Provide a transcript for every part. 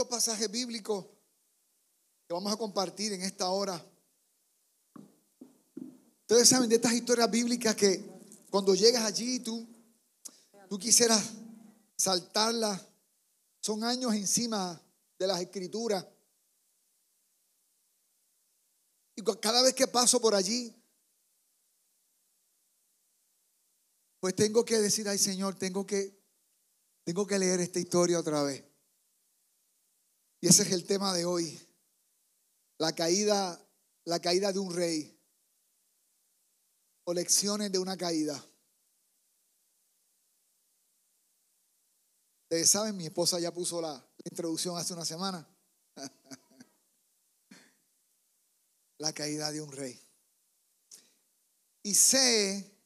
estos pasajes bíblicos que vamos a compartir en esta hora. Ustedes saben de estas historias bíblicas que cuando llegas allí tú, tú quisieras saltarlas. Son años encima de las escrituras. Y cada vez que paso por allí, pues tengo que decir, ay Señor, tengo que, tengo que leer esta historia otra vez. Y ese es el tema de hoy. La caída, la caída de un rey. O lecciones de una caída. Ustedes saben, mi esposa ya puso la, introducción hace una semana. la caída de un rey. Y sé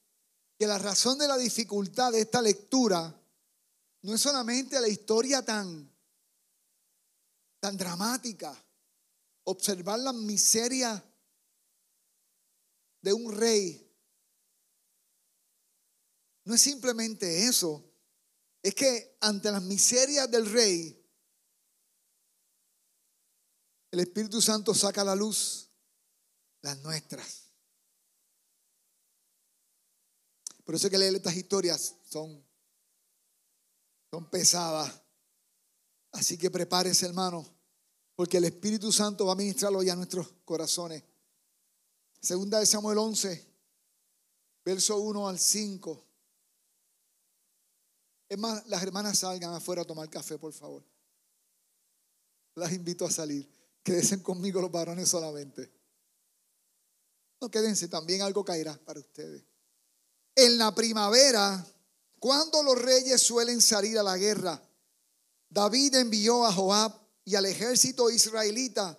que la razón de la dificultad de esta lectura no es solamente la historia tan, tan dramática, observar la miseria de un rey. No es simplemente eso, es que ante las miserias del rey, el Espíritu Santo saca a la luz las nuestras. Por eso que leer estas historias son, son pesadas. Así que prepárese, hermano, porque el Espíritu Santo va a ministrarlo ya a nuestros corazones. Segunda de Samuel 11, verso 1 al 5. Es más, las hermanas salgan afuera a tomar café, por favor. Las invito a salir. Quédense conmigo los varones solamente. No quédense, también algo caerá para ustedes. En la primavera, cuando los reyes suelen salir a la guerra, David envió a Joab y al ejército israelita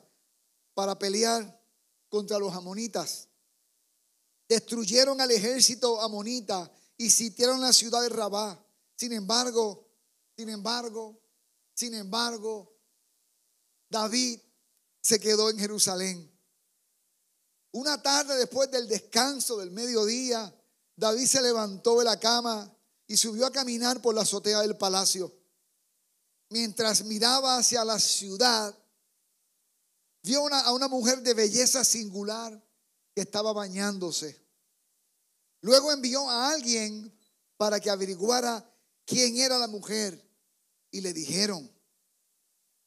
para pelear contra los amonitas. Destruyeron al ejército amonita y sitiaron la ciudad de Rabá. Sin embargo, sin embargo, sin embargo, David se quedó en Jerusalén. Una tarde después del descanso del mediodía, David se levantó de la cama y subió a caminar por la azotea del palacio. Mientras miraba hacia la ciudad, vio a una mujer de belleza singular que estaba bañándose. Luego envió a alguien para que averiguara quién era la mujer y le dijeron,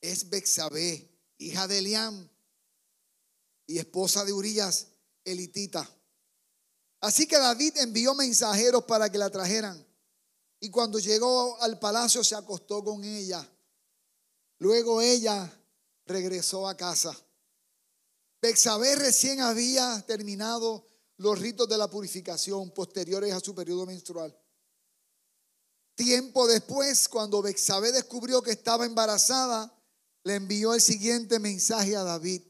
es Bexabé, hija de Eliam y esposa de Urias, elitita. Así que David envió mensajeros para que la trajeran. Y cuando llegó al palacio se acostó con ella. Luego ella regresó a casa. Bexabé recién había terminado los ritos de la purificación posteriores a su periodo menstrual. Tiempo después, cuando Bexabé descubrió que estaba embarazada, le envió el siguiente mensaje a David.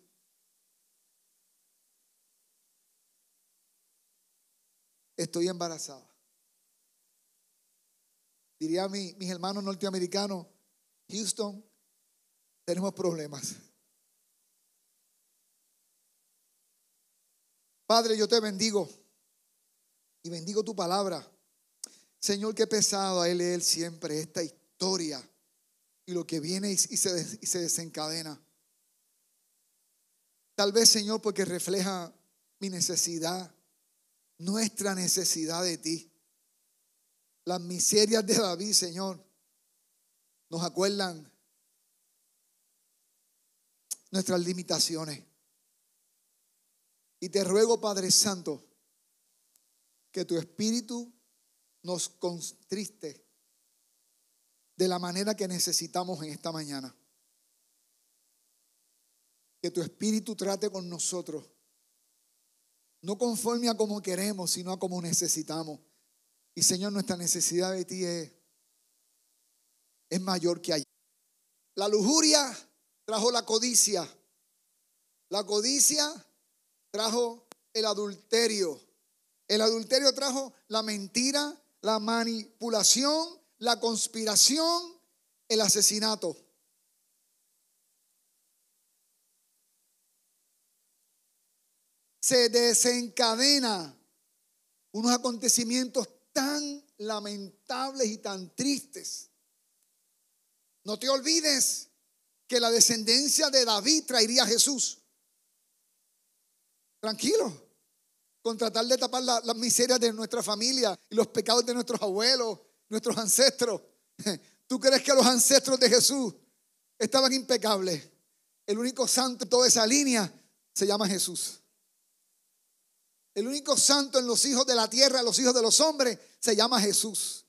Estoy embarazada. Diría a mis hermanos norteamericanos, Houston, tenemos problemas. Padre, yo te bendigo y bendigo tu palabra. Señor, qué pesado a él leer siempre esta historia y lo que viene y se desencadena. Tal vez, Señor, porque refleja mi necesidad, nuestra necesidad de ti. Las miserias de David, Señor, nos acuerdan nuestras limitaciones. Y te ruego, Padre Santo, que tu espíritu nos contriste de la manera que necesitamos en esta mañana. Que tu espíritu trate con nosotros, no conforme a como queremos, sino a como necesitamos. Y Señor, nuestra necesidad de ti es, es mayor que ayer. La lujuria trajo la codicia. La codicia trajo el adulterio. El adulterio trajo la mentira, la manipulación, la conspiración, el asesinato. Se desencadena unos acontecimientos tan lamentables y tan tristes. No te olvides que la descendencia de David traería a Jesús. Tranquilo. Con tratar de tapar las miserias de nuestra familia y los pecados de nuestros abuelos, nuestros ancestros. ¿Tú crees que los ancestros de Jesús estaban impecables? El único santo en toda esa línea se llama Jesús. El único santo en los hijos de la tierra, los hijos de los hombres, se llama Jesús.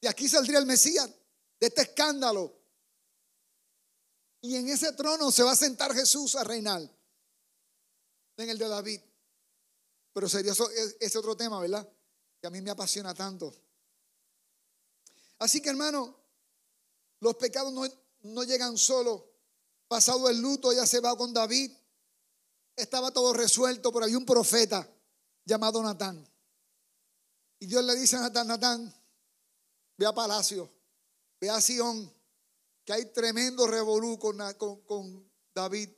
De aquí saldría el Mesías, de este escándalo. Y en ese trono se va a sentar Jesús a reinar. En el de David. Pero sería ese otro tema, ¿verdad? Que a mí me apasiona tanto. Así que hermano, los pecados no, no llegan solo. Pasado el luto, ya se va con David. Estaba todo resuelto, pero hay un profeta llamado Natán. Y Dios le dice a Natán, Natán, ve a Palacio, ve a Sion, que hay tremendo revolú con, con, David.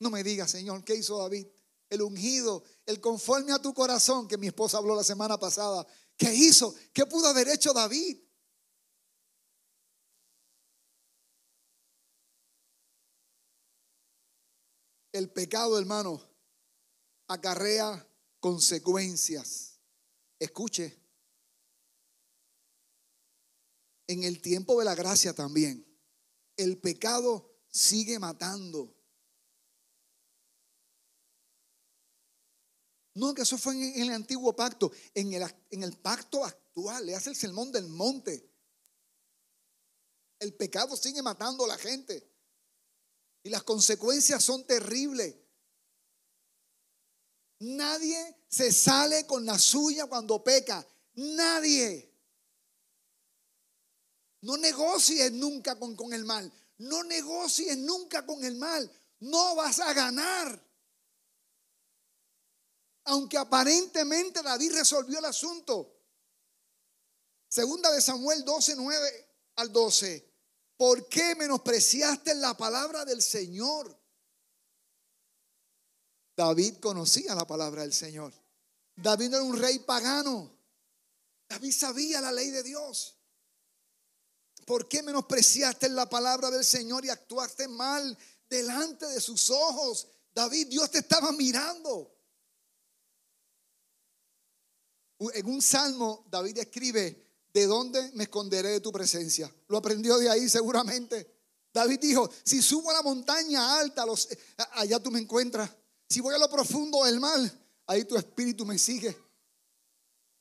No me digas, Señor, ¿qué hizo David? El ungido, el conforme a tu corazón, que mi esposa habló la semana pasada. ¿Qué hizo? ¿Qué pudo haber hecho David? El pecado, hermano, acarrea consecuencias. Escuche, en el tiempo de la gracia también, el pecado sigue matando. No, que eso fue en, el antiguo pacto. En el, pacto actual, le hace el sermón del monte. El pecado sigue matando a la gente. Y las consecuencias son terribles. Nadie se sale con la suya cuando peca. Nadie. No negocies nunca con, con el mal. No negocies nunca con el mal. No vas a ganar. Aunque aparentemente David resolvió el asunto. Segunda de Samuel 12, 9 al 12. ¿Por qué menospreciaste la palabra del Señor? David conocía la palabra del Señor. David no era un rey pagano. David sabía la ley de Dios. ¿Por qué menospreciaste la palabra del Señor y actuaste mal delante de sus ojos? David, Dios te estaba mirando. En un salmo, David escribe, ¿de dónde me esconderé de tu presencia? Lo aprendió de ahí seguramente. David dijo, si subo a la montaña alta, allá tú me encuentras. Si voy a lo profundo del mal, ahí tu espíritu me sigue.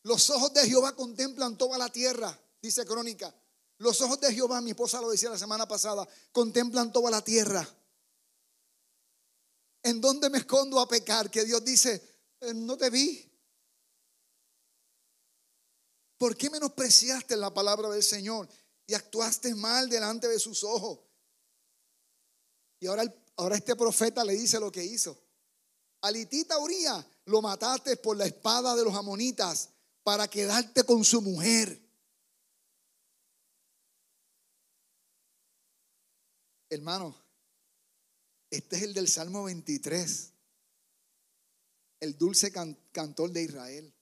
Los ojos de Jehová contemplan toda la tierra, dice Crónica. Los ojos de Jehová, mi esposa lo decía la semana pasada, contemplan toda la tierra. ¿En dónde me escondo a pecar? Que Dios dice, eh, no te vi. ¿Por qué menospreciaste la palabra del Señor y actuaste mal delante de sus ojos? Y ahora, ahora este profeta le dice lo que hizo. Alitita Uría lo mataste por la espada de los amonitas para quedarte con su mujer. Hermano, este es el del Salmo 23, el dulce cantor de Israel.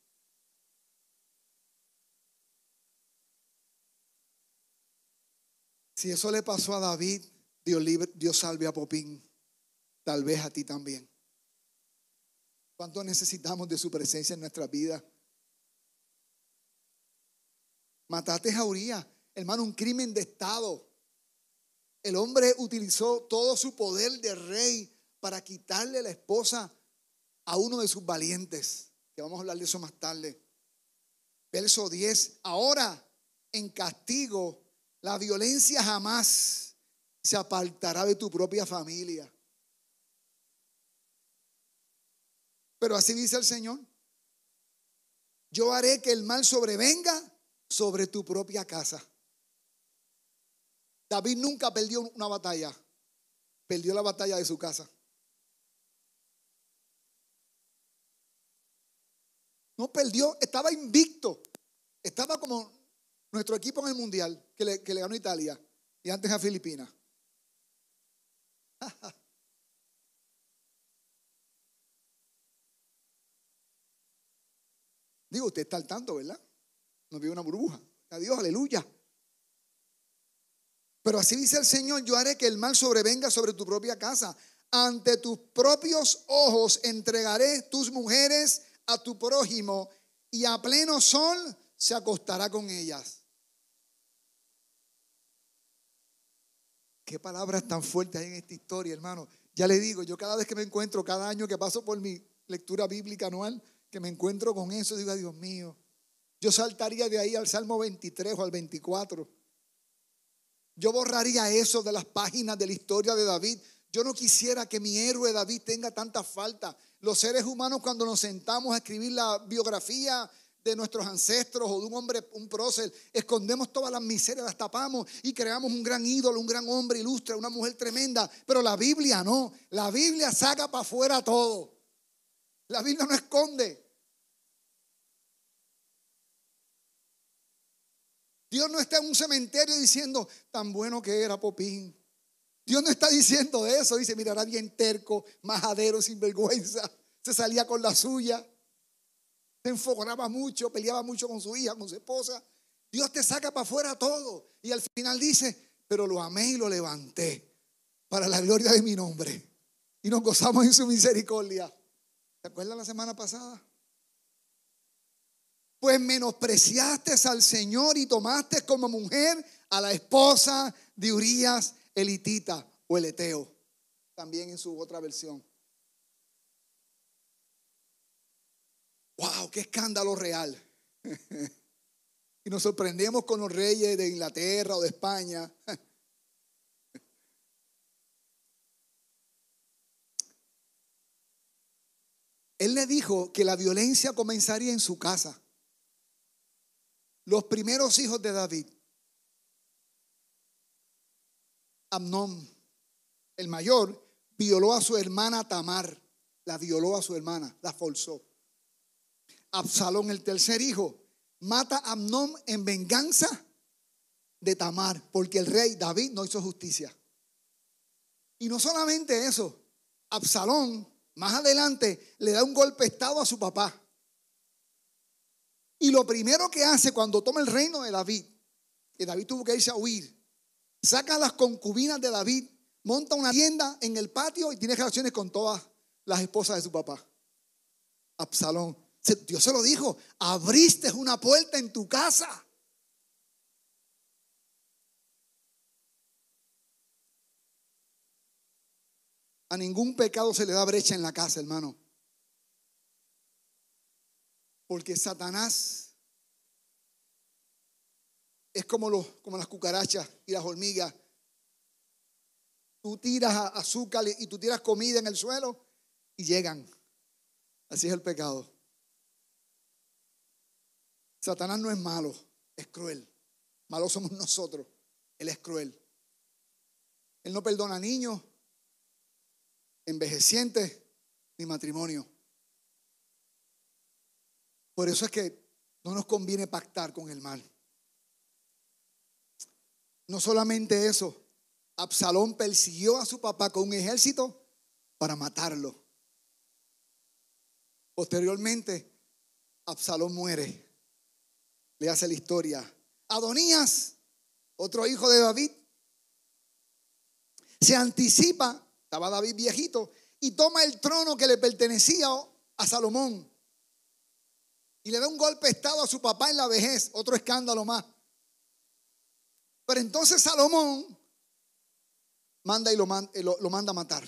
Si eso le pasó a David, Dios, Dios salve a Popín, tal vez a ti también. ¿Cuánto necesitamos de su presencia en nuestra vida? Mataste a Uriah, hermano, un crimen de Estado. El hombre utilizó todo su poder de rey para quitarle la esposa a uno de sus valientes, que vamos a hablar de eso más tarde. Verso 10, ahora en castigo, la violencia jamás se apartará de tu propia familia. Pero así dice el Señor, yo haré que el mal sobrevenga sobre tu propia casa. David nunca perdió una batalla. Perdió la batalla de su casa. No perdió, estaba invicto. Estaba como nuestro equipo en el Mundial, que le, que le ganó Italia y antes a Filipinas. Digo, usted está al tanto, ¿verdad? No vio una burbuja. Adiós, aleluya. Pero así dice el Señor, yo haré que el mal sobrevenga sobre tu propia casa. Ante tus propios ojos entregaré tus mujeres a tu prójimo y a pleno sol se acostará con ellas. Qué palabras tan fuertes hay en esta historia, hermano. Ya le digo, yo cada vez que me encuentro, cada año que paso por mi lectura bíblica anual, que me encuentro con eso, digo, Dios mío, yo saltaría de ahí al Salmo 23 o al 24. Yo borraría eso de las páginas de la historia de David. Yo no quisiera que mi héroe David tenga tanta falta. Los seres humanos cuando nos sentamos a escribir la biografía de nuestros ancestros o de un hombre, un prócer, escondemos todas las miserias, las tapamos y creamos un gran ídolo, un gran hombre ilustre, una mujer tremenda. Pero la Biblia no. La Biblia saca para afuera todo. La Biblia no esconde. Dios no está en un cementerio diciendo, tan bueno que era Popín. Dios no está diciendo eso. Dice, mira, era bien terco, majadero, sinvergüenza. Se salía con la suya. Se enfogonaba mucho, peleaba mucho con su hija, con su esposa. Dios te saca para afuera todo. Y al final dice, pero lo amé y lo levanté para la gloria de mi nombre. Y nos gozamos en su misericordia. ¿Te acuerdas la semana pasada? Pues menospreciaste al Señor y tomaste como mujer a la esposa de Urias elitita o el Eteo, también en su otra versión. ¡Wow! ¡Qué escándalo real! y nos sorprendemos con los reyes de Inglaterra o de España. Él le dijo que la violencia comenzaría en su casa los primeros hijos de David, Amnón, el mayor, violó a su hermana Tamar, la violó a su hermana, la forzó. Absalón, el tercer hijo, mata a Amnón en venganza de Tamar, porque el rey David no hizo justicia. Y no solamente eso, Absalón más adelante le da un golpe de estado a su papá. Y lo primero que hace cuando toma el reino de David, que David tuvo que irse a huir, saca las concubinas de David, monta una tienda en el patio y tiene relaciones con todas las esposas de su papá. Absalón. Dios se lo dijo, abriste una puerta en tu casa. A ningún pecado se le da brecha en la casa, hermano. Porque Satanás es como, los, como las cucarachas y las hormigas. Tú tiras azúcar y tú tiras comida en el suelo y llegan. Así es el pecado. Satanás no es malo, es cruel. Malos somos nosotros. Él es cruel. Él no perdona a niños, envejecientes, ni matrimonio. Por eso es que no nos conviene pactar con el mal. No solamente eso, Absalón persiguió a su papá con un ejército para matarlo. Posteriormente, Absalón muere. Le hace la historia. Adonías, otro hijo de David, se anticipa, estaba David viejito, y toma el trono que le pertenecía a Salomón y le da un golpe de estado a su papá en la vejez, otro escándalo más. Pero entonces Salomón manda y lo, manda, lo, lo manda a matar.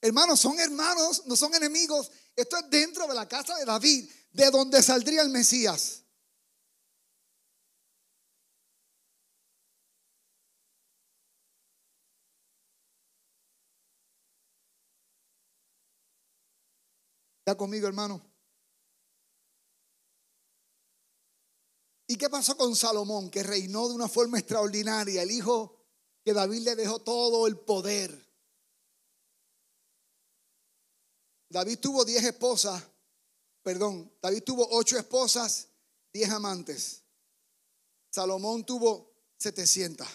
Hermanos, son hermanos, no son enemigos. Esto es dentro de la casa de David, de donde saldría el Mesías. ¿Está conmigo, hermano? ¿Y qué pasó con Salomón, que reinó de una forma extraordinaria? El hijo que David le dejó todo el poder. David tuvo diez esposas, perdón, David tuvo ocho esposas, diez amantes. Salomón tuvo setecientas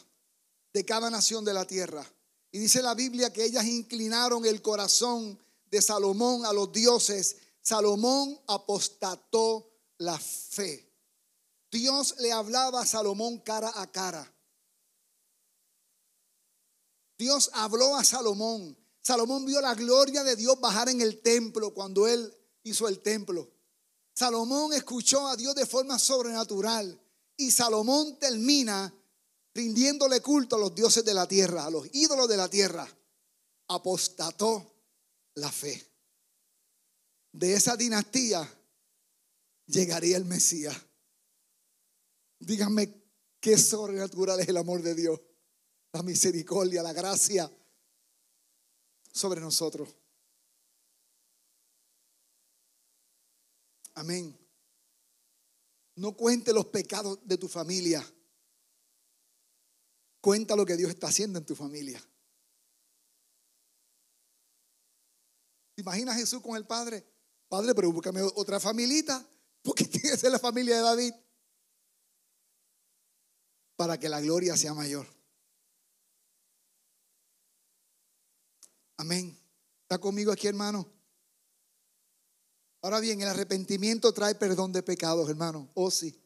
de cada nación de la tierra. Y dice la Biblia que ellas inclinaron el corazón de Salomón a los dioses. Salomón apostató la fe. Dios le hablaba a Salomón cara a cara. Dios habló a Salomón. Salomón vio la gloria de Dios bajar en el templo cuando él hizo el templo. Salomón escuchó a Dios de forma sobrenatural y Salomón termina rindiéndole culto a los dioses de la tierra, a los ídolos de la tierra. Apostató la fe. De esa dinastía llegaría el Mesías. Díganme qué sobrenatural es el amor de Dios, la misericordia, la gracia sobre nosotros. Amén. No cuente los pecados de tu familia. Cuenta lo que Dios está haciendo en tu familia. ¿Te imaginas Jesús con el Padre? Padre, pero búscame otra familita, porque tiene que ser la familia de David. Para que la gloria sea mayor. Amén. ¿Está conmigo aquí, hermano? Ahora bien, el arrepentimiento trae perdón de pecados, hermano. Oh, sí.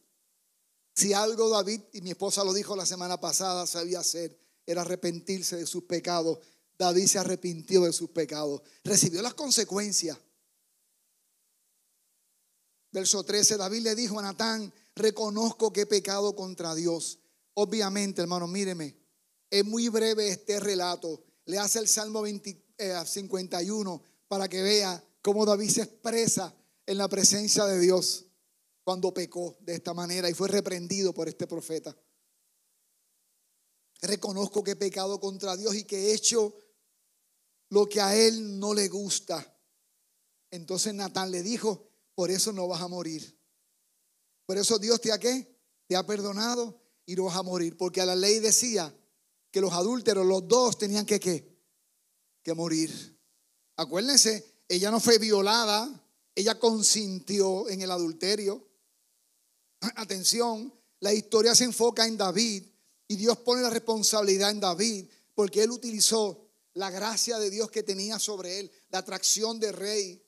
Si algo David, y mi esposa lo dijo la semana pasada, sabía hacer, era arrepentirse de sus pecados. David se arrepintió de sus pecados. Recibió las consecuencias. Verso 13, David le dijo a Natán, reconozco que he pecado contra Dios. Obviamente, hermano, míreme, es muy breve este relato. Le hace el Salmo 51 eh, para que vea cómo David se expresa en la presencia de Dios cuando pecó de esta manera y fue reprendido por este profeta. Reconozco que he pecado contra Dios y que he hecho lo que a él no le gusta. Entonces Natán le dijo, por eso no vas a morir. Por eso Dios te ha qué? Te ha perdonado y no vas a morir. Porque a la ley decía que los adúlteros, los dos, tenían que qué? Que morir. Acuérdense ella no fue violada, ella consintió en el adulterio. Atención, la historia se enfoca en David y Dios pone la responsabilidad en David porque él utilizó la gracia de Dios que tenía sobre él, la atracción de rey.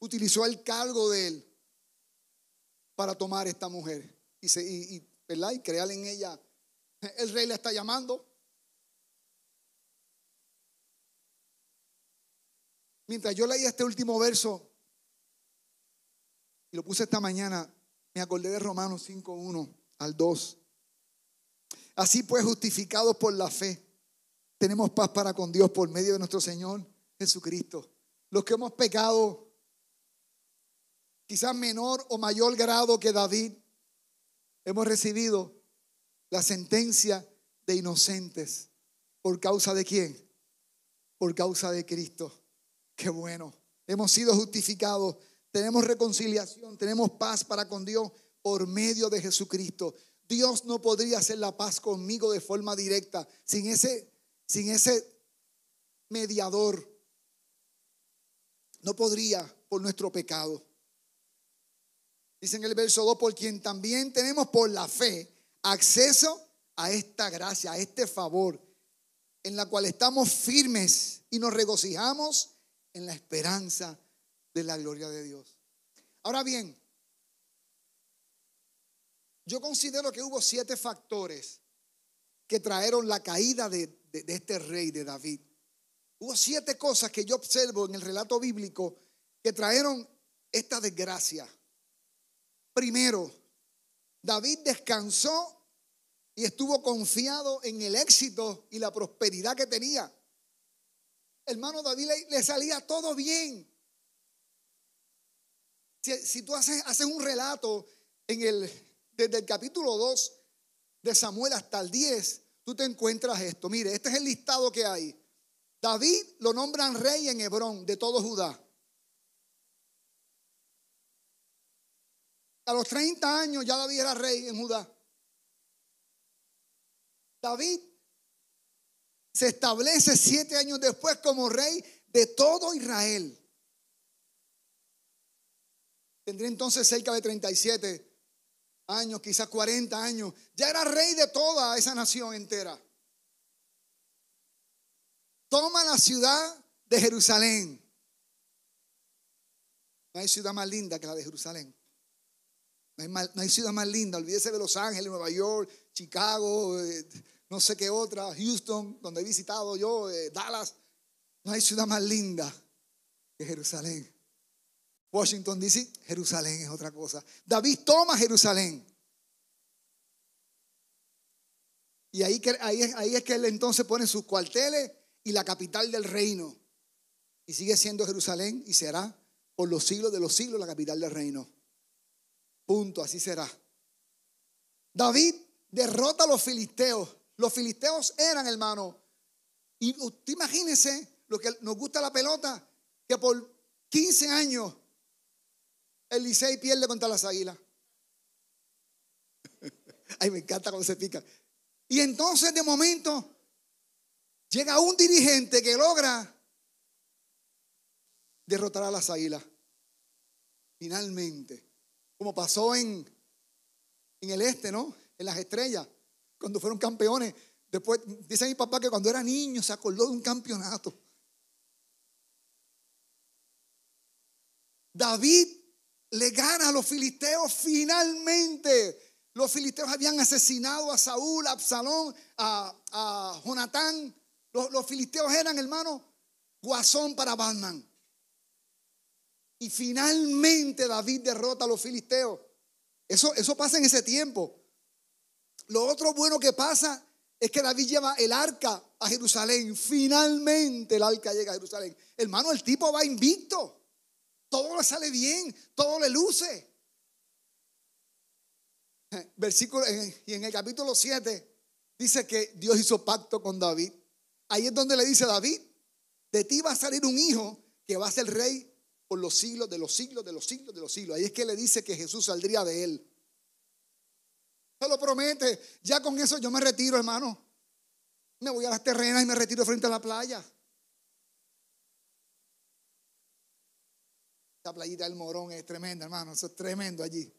Utilizó el cargo de él para tomar esta mujer y, y, y, y crear en ella. El rey la está llamando. Mientras yo leía este último verso y lo puse esta mañana, me acordé de Romanos 5.1 al 2. Así pues, justificados por la fe, tenemos paz para con Dios por medio de nuestro Señor Jesucristo. Los que hemos pecado, quizás menor o mayor grado que David, hemos recibido la sentencia de inocentes. ¿Por causa de quién? Por causa de Cristo. Qué bueno. Hemos sido justificados. Tenemos reconciliación. Tenemos paz para con Dios por medio de Jesucristo. Dios no podría hacer la paz conmigo de forma directa sin ese, sin ese mediador. No podría por nuestro pecado. Dice en el verso 2, por quien también tenemos por la fe acceso a esta gracia, a este favor, en la cual estamos firmes y nos regocijamos en la esperanza de la gloria de Dios. Ahora bien, yo considero que hubo siete factores que trajeron la caída de, este rey, de David. Hubo siete cosas que yo observo en el relato bíblico que trajeron esta desgracia. Primero, David descansó y estuvo confiado en el éxito y la prosperidad que tenía hermano David le, salía todo bien. Si, tú haces, un relato en el, desde el capítulo 2 de Samuel hasta el 10, tú te encuentras esto. Mire, este es el listado que hay. David lo nombran rey en Hebrón de todo Judá. A los 30 años ya David era rey en Judá. David se establece siete años después como rey de todo Israel. Tendría entonces cerca de 37 años, quizás 40 años. Ya era rey de toda esa nación entera. Toma la ciudad de Jerusalén. No hay ciudad más linda que la de Jerusalén. No hay, ciudad más linda. Olvídese de Los Ángeles, Nueva York, Chicago, eh, no sé qué otra, Houston, donde he visitado yo, eh, Dallas. No hay ciudad más linda que Jerusalén. Washington DC, Jerusalén es otra cosa. David toma Jerusalén. Y ahí, ahí, ahí es que él entonces pone sus cuarteles y la capital del reino. Y sigue siendo Jerusalén y será por los siglos de los siglos la capital del reino. Punto, así será. David derrota a los filisteos. Los filisteos eran, hermano. Y usted imagínese lo que nos gusta la pelota, que por 15 años el Licey pierde contra las águilas. Ay, me encanta cómo se pica. Y entonces de momento llega un dirigente que logra derrotar a las águilas. Finalmente como pasó en, en el este, ¿no? En las estrellas, cuando fueron campeones. Después, dice mi papá que cuando era niño se acordó de un campeonato. David le gana a los filisteos finalmente. Los filisteos habían asesinado a Saúl, a Absalón, a, a Jonatán. Los, los filisteos eran, hermano, guasón para Batman. Y finalmente David derrota a los filisteos. Eso, eso pasa en ese tiempo. Lo otro bueno que pasa es que David lleva el arca a Jerusalén. Finalmente el arca llega a Jerusalén. Hermano, el tipo va invicto. Todo le sale bien, todo le luce. Versículo, y en el capítulo 7 dice que Dios hizo pacto con David. Ahí es donde le dice a David, de ti va a salir un hijo que va a ser rey por los siglos de los siglos de los siglos de los siglos. Ahí es que le dice que Jesús saldría de él. Se lo promete. Ya con eso yo me retiro, hermano. Me voy a las terrenas y me retiro frente a la playa. La playita del Morón es tremenda, hermano. Eso es tremendo allí.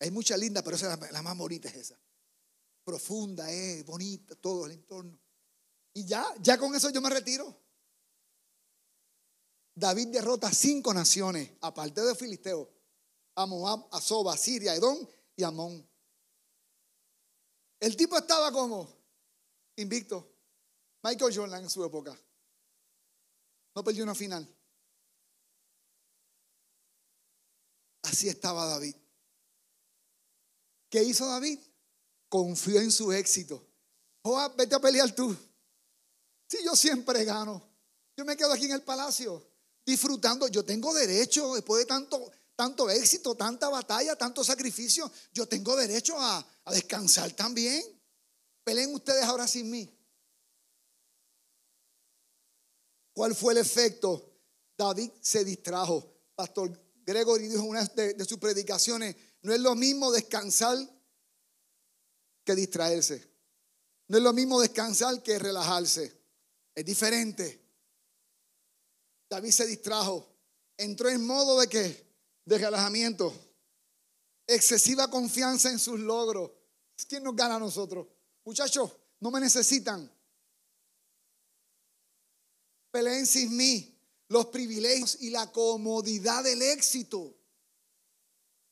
Hay mucha linda, pero esa es la, más bonita es esa. Profunda, es bonita, todo el entorno. Y ya, ya con eso yo me retiro. David derrota cinco naciones, aparte de Filisteo, a Moab, a Soba, a Siria, a Edom y Amón. El tipo estaba como invicto. Michael Jordan en su época. No perdió una final. Así estaba David. ¿Qué hizo David? Confió en su éxito. Joab, vete a pelear tú. Si yo siempre gano. Yo me quedo aquí en el palacio disfrutando. Yo tengo derecho, después de tanto, tanto éxito, tanta batalla, tanto sacrificio, yo tengo derecho a, descansar también. Peleen ustedes ahora sin mí. ¿Cuál fue el efecto? David se distrajo. Pastor Gregory dijo en una de, sus predicaciones, no es lo mismo descansar que distraerse. No es lo mismo descansar que relajarse. Es diferente. David se distrajo. Entró en modo de qué? De relajamiento. Excesiva confianza en sus logros. ¿Quién nos gana a nosotros? Muchachos, no me necesitan. Peleen sin mí los privilegios y la comodidad del éxito.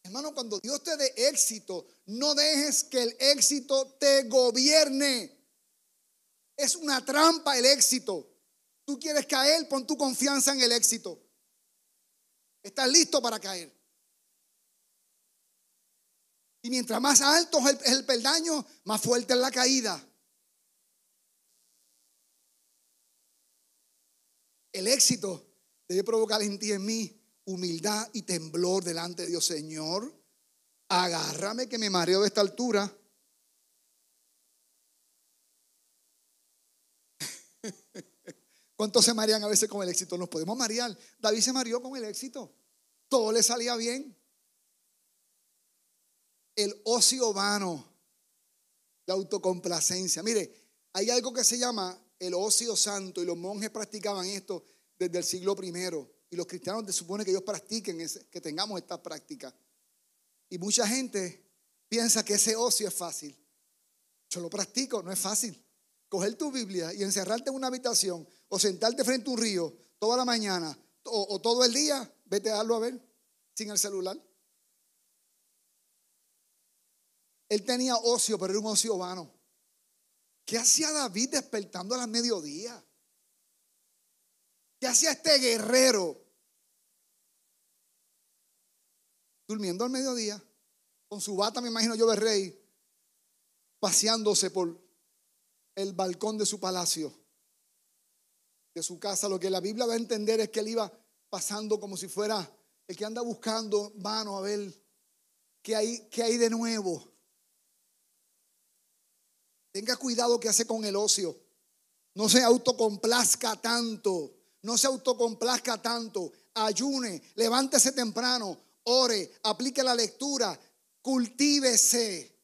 Hermano, cuando Dios te dé éxito, no dejes que el éxito te gobierne. Es una trampa el éxito. Tú quieres caer, pon tu confianza en el éxito. Estás listo para caer. Y mientras más alto es el, peldaño, más fuerte es la caída. El éxito debe provocar en ti en mí humildad y temblor delante de Dios, Señor. Agárrame que me mareo de esta altura. ¿Cuántos se marean a veces con el éxito? Nos podemos marear. David se mareó con el éxito. Todo le salía bien. El ocio vano, la autocomplacencia. Mire, hay algo que se llama el ocio santo y los monjes practicaban esto desde el siglo primero. Y los cristianos se supone que ellos practiquen, que tengamos esta práctica. Y mucha gente piensa que ese ocio es fácil. Yo lo practico, no es fácil. Coger tu Biblia y encerrarte en una habitación o sentarte frente a un río toda la mañana o, todo el día, vete a darlo a ver sin el celular. Él tenía ocio, pero era un ocio vano. ¿Qué hacía David despertando a las mediodía? ¿Qué hacía este guerrero? Durmiendo al mediodía, con su bata, me imagino yo de rey, paseándose por el balcón de su palacio, de su casa. Lo que la Biblia va a entender es que él iba pasando como si fuera el que anda buscando mano a ver qué hay, qué hay de nuevo. Tenga cuidado que hace con el ocio. No se autocomplazca tanto. No se autocomplazca tanto. Ayune, levántese temprano, ore, aplique la lectura, cultívese.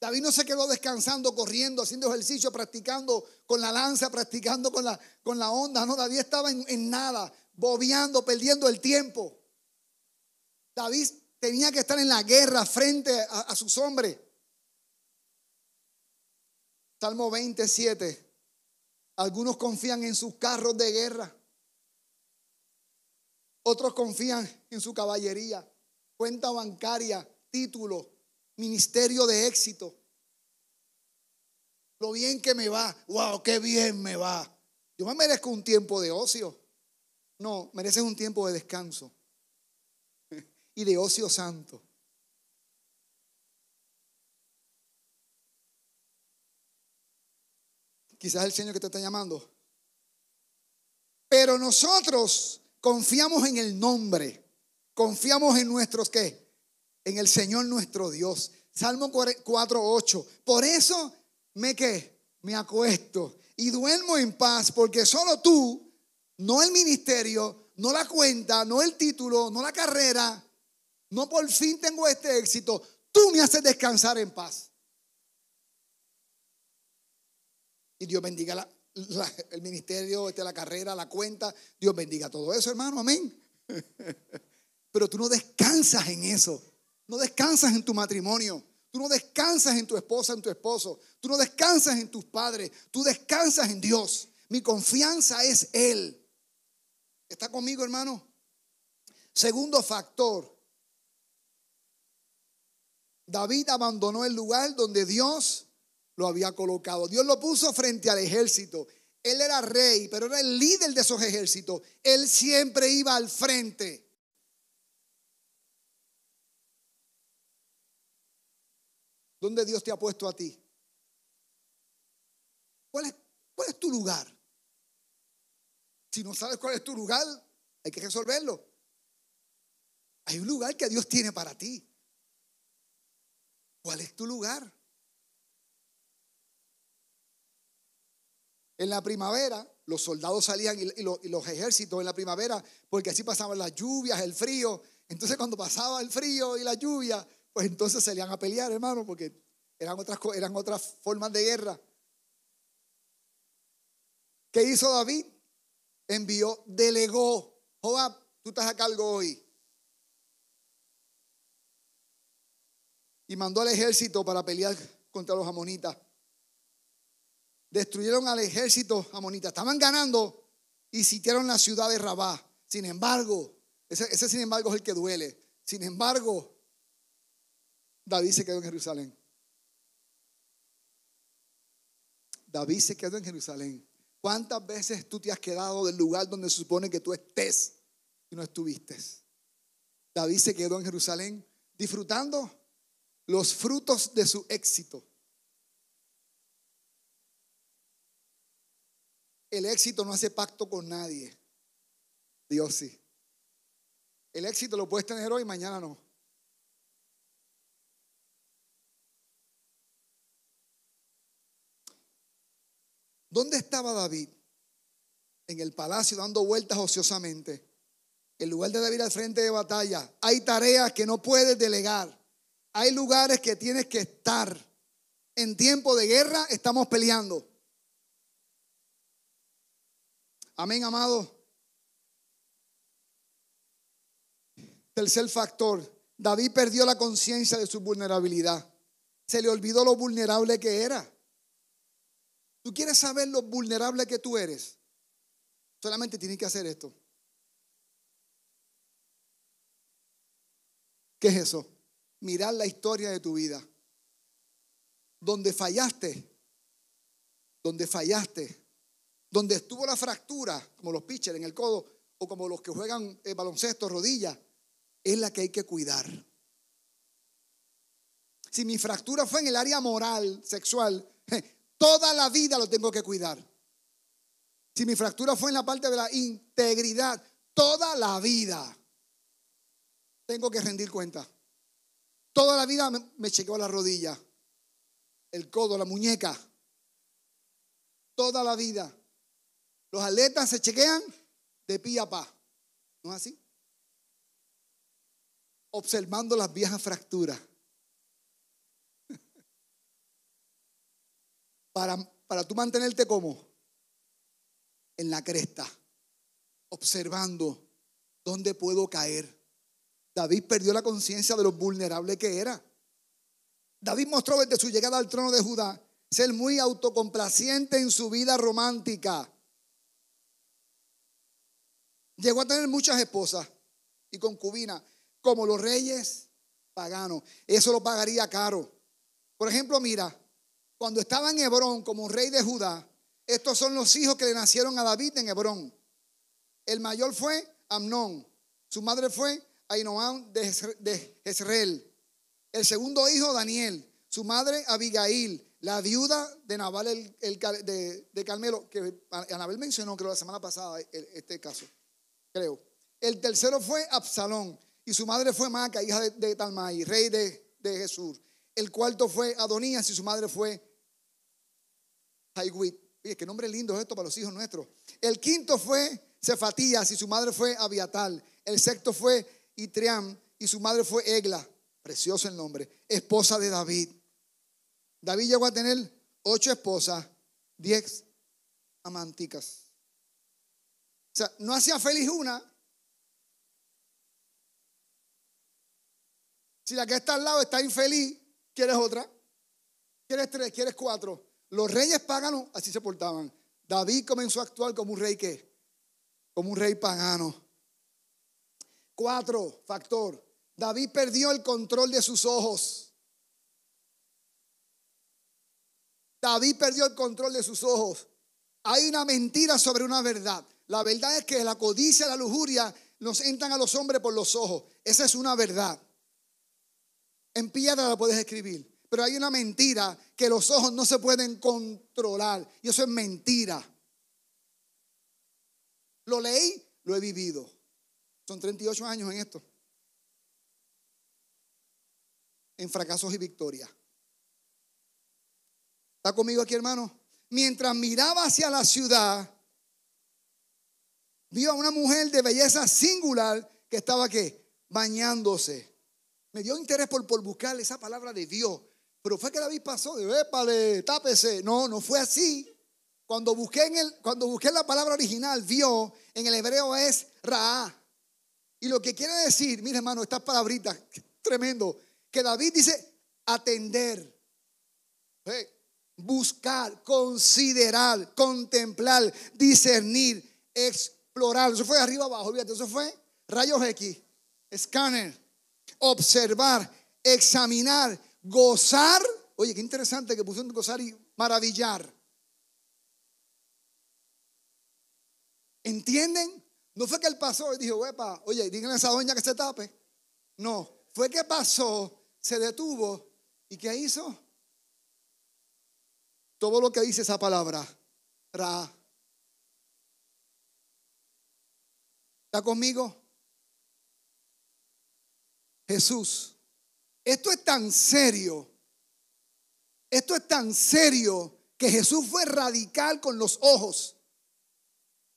David no se quedó descansando, corriendo, haciendo ejercicio, practicando con la lanza, practicando con la, con la onda. No, David estaba en, en nada, bobeando, perdiendo el tiempo. David tenía que estar en la guerra frente a, a sus hombres. Salmo 27. Algunos confían en sus carros de guerra. Otros confían en su caballería, cuenta bancaria, título, ministerio de éxito. Lo bien que me va, wow, qué bien me va. Yo me merezco un tiempo de ocio. No, mereces un tiempo de descanso y de ocio santo. Quizás el Señor que te está llamando. Pero nosotros confiamos en el nombre. Confiamos en nuestros qué? En el Señor nuestro Dios. Salmo 4:8. Por eso me qué? Me acuesto y duermo en paz porque solo tú, no el ministerio, no la cuenta, no el título, no la carrera, no por fin tengo este éxito, tú me haces descansar en paz. Y Dios bendiga el ministerio, este, la carrera, la cuenta. Dios bendiga todo eso, hermano. Amén. Pero tú no descansas en eso. No descansas en tu matrimonio. Tú no descansas en tu esposa, en tu esposo. Tú no descansas en tus padres. Tú descansas en Dios. Mi confianza es Él. ¿Está conmigo, hermano? Segundo factor. David abandonó el lugar donde Dios lo había colocado. Dios lo puso frente al ejército. Él era rey, pero era el líder de esos ejércitos. Él siempre iba al frente. ¿Dónde Dios te ha puesto a ti? ¿Cuál es, tu lugar? Si no sabes cuál es tu lugar, hay que resolverlo. Hay un lugar que Dios tiene para ti. ¿Cuál es tu lugar? En la primavera, los soldados salían y, los, ejércitos en la primavera, porque así pasaban las lluvias, el frío. Entonces, cuando pasaba el frío y la lluvia, pues entonces salían a pelear, hermano, porque eran otras, eran otras formas de guerra. ¿Qué hizo David? Envió, delegó. Joab, tú estás a cargo hoy. Y mandó al ejército para pelear contra los amonitas destruyeron al ejército amonita. Estaban ganando y sitiaron la ciudad de Rabá. Sin embargo, ese, ese, sin embargo es el que duele. Sin embargo, David se quedó en Jerusalén. David se quedó en Jerusalén. ¿Cuántas veces tú te has quedado del lugar donde se supone que tú estés y no estuviste? David se quedó en Jerusalén disfrutando los frutos de su éxito. El éxito no hace pacto con nadie. Dios sí. El éxito lo puedes tener hoy, mañana no. ¿Dónde estaba David? En el palacio dando vueltas ociosamente. En lugar de David al frente de batalla. Hay tareas que no puedes delegar. Hay lugares que tienes que estar. En tiempo de guerra estamos peleando. Amén, amado. Tercer factor, David perdió la conciencia de su vulnerabilidad. Se le olvidó lo vulnerable que era. ¿Tú quieres saber lo vulnerable que tú eres? Solamente tienes que hacer esto. ¿Qué es eso? mirar la historia de tu vida. Donde fallaste, donde fallaste, donde estuvo la fractura, como los pitchers en el codo o como los que juegan el baloncesto, rodilla, es la que hay que cuidar. Si mi fractura fue en el área moral, sexual, toda la vida lo tengo que cuidar. Si mi fractura fue en la parte de la integridad, toda la vida tengo que rendir cuenta. Toda la vida me, chequeó la rodilla, el codo, la muñeca. Toda la vida. Los atletas se chequean de pie a pa. ¿No es así? Observando las viejas fracturas. Para, para tú mantenerte como en la cresta, observando dónde puedo caer. David perdió la conciencia de lo vulnerable que era. David mostró desde su llegada al trono de Judá ser muy autocomplaciente en su vida romántica. Llegó a tener muchas esposas y concubinas, como los reyes paganos. Eso lo pagaría caro. Por ejemplo, mira, cuando estaba en Hebrón como rey de Judá, estos son los hijos que le nacieron a David en Hebrón. El mayor fue Amnón. Su madre fue Ainoam de Jezreel. El segundo hijo, Daniel. Su madre, Abigail. La viuda de Nabal el, de, de, Carmelo, que Anabel mencionó, creo, la semana pasada, este caso. Creo. El tercero fue Absalón. Y su madre fue Maca, hija de, de Talmai, rey de, de Jesús. El cuarto fue Adonías y su madre fue Oye, qué nombre lindo es esto para los hijos nuestros. El quinto fue Cefatías y su madre fue Abiatal. El sexto fue Itriam y su madre fue Egla. Precioso el nombre. Esposa de David. David llegó a tener ocho esposas, diez amánticas. O sea, no hacía feliz una. Si la que está al lado está infeliz, ¿quieres otra? ¿Quieres tres? ¿Quieres cuatro? Los reyes paganos así se portaban. David comenzó a actuar como un rey que, como un rey pagano. Cuatro, factor. David perdió el control de sus ojos. David perdió el control de sus ojos. Hay una mentira sobre una verdad. La verdad es que la codicia la lujuria nos entran a los hombres por los ojos. Esa es una verdad. En piedra la puedes escribir. Pero hay una mentira que los ojos no se pueden controlar. Y eso es mentira. Lo leí, lo he vivido. Son 38 años en esto. En fracasos y victorias. ¿Está conmigo aquí, hermano? Mientras miraba hacia la ciudad, vio a una mujer de belleza singular que estaba ¿qué? bañándose. Me dio interés por, por buscar esa palabra de Dios. Pero fue que David pasó de épale, tápese. No, no fue así. Cuando busqué, en el, cuando busqué la palabra original, vio, en el hebreo es Ra. Y lo que quiere decir, mire hermano, estas palabritas, tremendo, que David dice atender, buscar, considerar, contemplar, discernir, explorar. Eso fue arriba abajo, olvídate, eso fue rayos X, escáner, observar, examinar, Gozar, oye, qué interesante que pusieron gozar y maravillar. ¿Entienden? No fue que él pasó y dijo, Wepa, oye, díganle a esa doña que se tape. No, fue que pasó, se detuvo y ¿qué hizo? Todo lo que dice esa palabra, Ra. ¿Está conmigo? Jesús esto es tan serio. Esto es tan serio que Jesús fue radical con los ojos.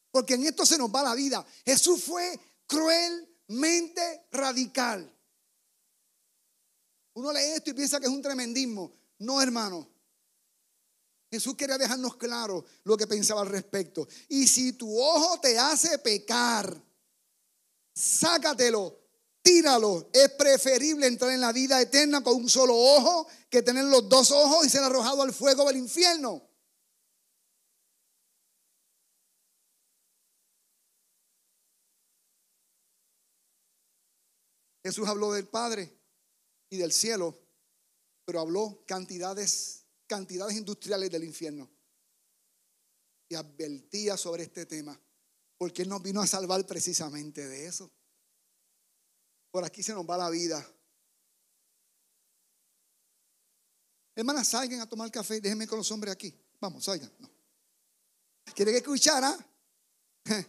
Porque en esto se nos va la vida. Jesús fue cruelmente radical. Uno lee esto y piensa que es un tremendismo. No, hermano. Jesús quería dejarnos claro lo que pensaba al respecto. Y si tu ojo te hace pecar, sácatelo tíralo. Es preferible entrar en la vida eterna con un solo ojo que tener los dos ojos y ser arrojado al fuego del infierno. Jesús habló del Padre y del cielo, pero habló cantidades, cantidades industriales del infierno. Y advertía sobre este tema, porque Él nos vino a salvar precisamente de eso. Por aquí se nos va la vida. Hermanas, salgan a tomar café. Déjenme con los hombres aquí. Vamos, salgan. No. ¿Quieren que escuchara?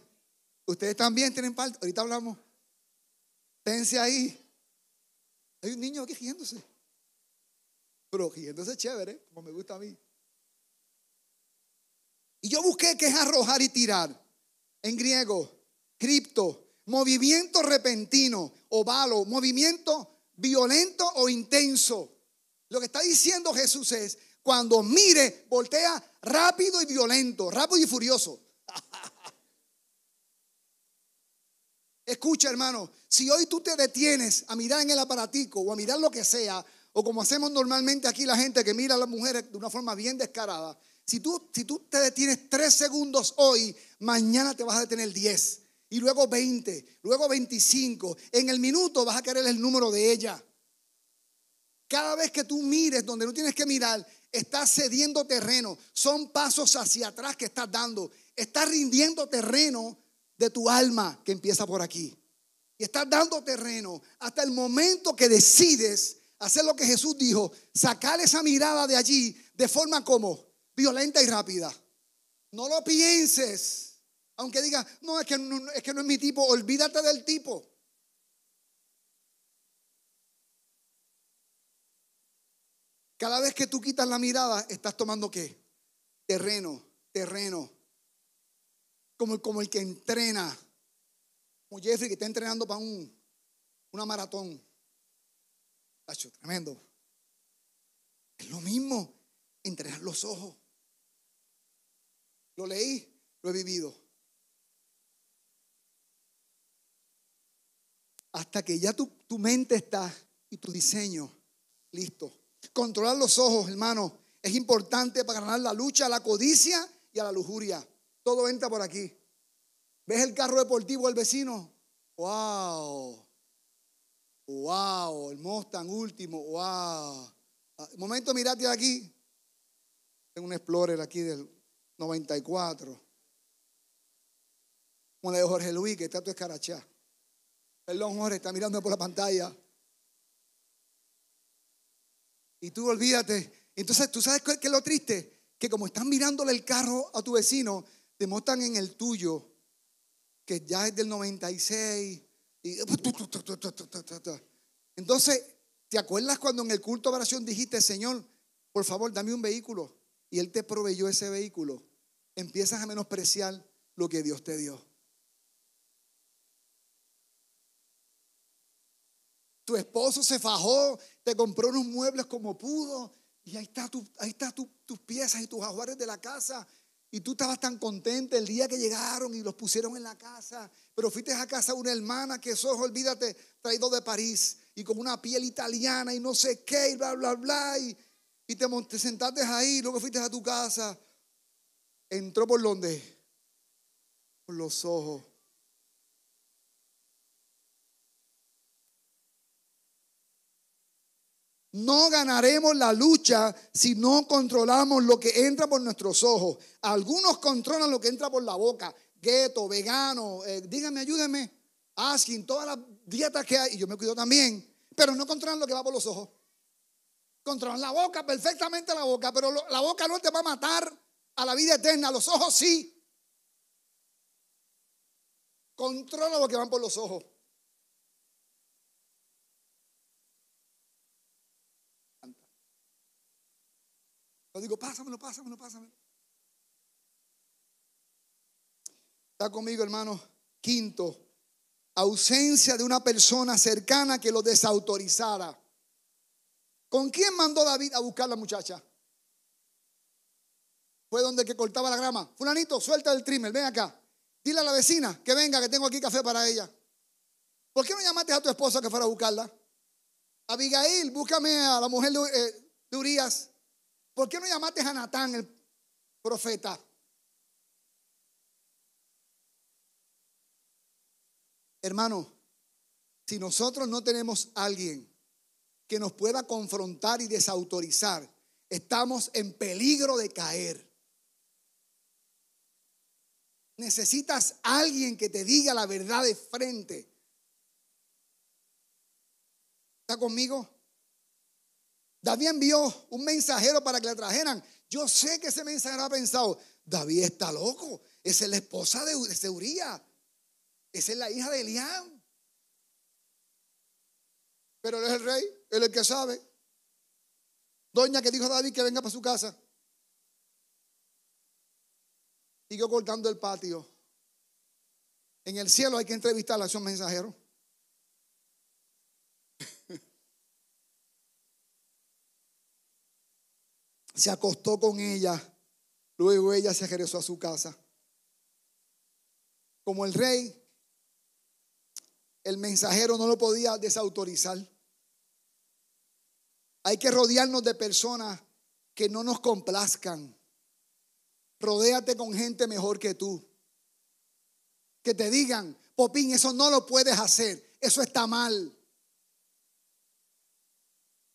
Ustedes también tienen parte. Ahorita hablamos. Pense ahí. Hay un niño aquí riéndose. Pero riéndose chévere, como me gusta a mí. Y yo busqué que es arrojar y tirar. En griego, cripto, movimiento repentino, ovalo, movimiento violento o intenso. Lo que está diciendo Jesús es, cuando mire, voltea rápido y violento, rápido y furioso. Escucha, hermano, si hoy tú te detienes a mirar en el aparatico o a mirar lo que sea, o como hacemos normalmente aquí la gente que mira a las mujeres de una forma bien descarada, si tú, si tú te detienes tres segundos hoy, mañana te vas a detener diez, y luego veinte, luego veinticinco, en el minuto vas a querer el número de ella. Cada vez que tú mires donde no tienes que mirar, estás cediendo terreno. Son pasos hacia atrás que estás dando. Estás rindiendo terreno de tu alma que empieza por aquí. Y estás dando terreno hasta el momento que decides hacer lo que Jesús dijo, sacar esa mirada de allí de forma como violenta y rápida. No lo pienses. Aunque diga, no es, que no, es que no es mi tipo, olvídate del tipo. Cada vez que tú quitas la mirada, estás tomando qué? Terreno, terreno. Como, como el que entrena. Como Jeffrey que está entrenando para un, una maratón. Tacho, tremendo. Es lo mismo, entrenar los ojos. Lo leí, lo he vivido. Hasta que ya tu, tu mente está y tu diseño listo Controlar los ojos, hermano, es importante para ganar la lucha la codicia y a la lujuria. Todo entra por aquí. ¿Ves el carro deportivo del vecino? ¡Wow! ¡Wow! El Mustang último, ¡wow! Ah, momento, mirate aquí. Tengo un Explorer aquí del 94. Como la de Jorge Luis, que está tu escarachá. Perdón, Jorge, está mirando por la pantalla. Y tú olvídate. Entonces, ¿tú sabes qué es lo triste? Que como están mirándole el carro a tu vecino, te montan en el tuyo, que ya es del 96. Y, entonces, ¿te acuerdas cuando en el culto de oración dijiste, Señor, por favor, dame un vehículo? Y Él te proveyó ese vehículo. Empiezas a menospreciar lo que Dios te dio. Tu esposo se fajó, te compró unos muebles como pudo y ahí está, tus piezas y tus ajuares de la casa. Y tú estabas tan contenta el día que llegaron y los pusieron en la casa. Pero fuiste a casa una hermana que sos, olvídate, traído de París y con una piel italiana y no sé qué y bla, bla, bla. Y, y te, te sentaste ahí, luego fuiste a tu casa. Entró por donde? Por los ojos. No ganaremos la lucha si no controlamos lo que entra por nuestros ojos. Algunos controlan lo que entra por la boca. Gueto, vegano, eh, díganme, ayúdenme. Asking, todas las dietas que hay, y yo me cuido también, pero no controlan lo que va por los ojos. Controlan la boca, perfectamente la boca, pero la boca no te va a matar a la vida eterna, los ojos sí. Controla lo que van por los ojos. Yo digo, pásamelo, pásamelo, pásamelo. Está conmigo, hermano. Quinto, ausencia de una persona cercana que lo desautorizara. ¿Con quién mandó David a buscar a la muchacha? Fue donde que cortaba la grama. Fulanito, suelta el trimmer, ven acá. Dile a la vecina que venga, que tengo aquí café para ella. ¿Por qué no llamaste a tu esposa que fuera a buscarla? Abigail, búscame a la mujer de, eh, de Urias. ¿Por qué no llamaste a Natán, el profeta? Hermano, si nosotros no tenemos alguien que nos pueda confrontar y desautorizar, estamos en peligro de caer. Necesitas alguien que te diga la verdad de frente. ¿Está conmigo? David envió un mensajero para que le trajeran. Yo sé que ese mensajero ha pensado, David está loco. Esa es la esposa de, de Esa es la hija de Eliam. Pero él es el rey, él es el que sabe. Doña que dijo a David que venga para su casa. Siguió cortando el patio. En el cielo hay que entrevistar a esos mensajeros. Se acostó con ella. Luego ella se regresó a su casa. Como el rey, el mensajero no lo podía desautorizar. Hay que rodearnos de personas que no nos complazcan. Rodéate con gente mejor que tú. Que te digan, Popín, eso no lo puedes hacer. Eso está mal.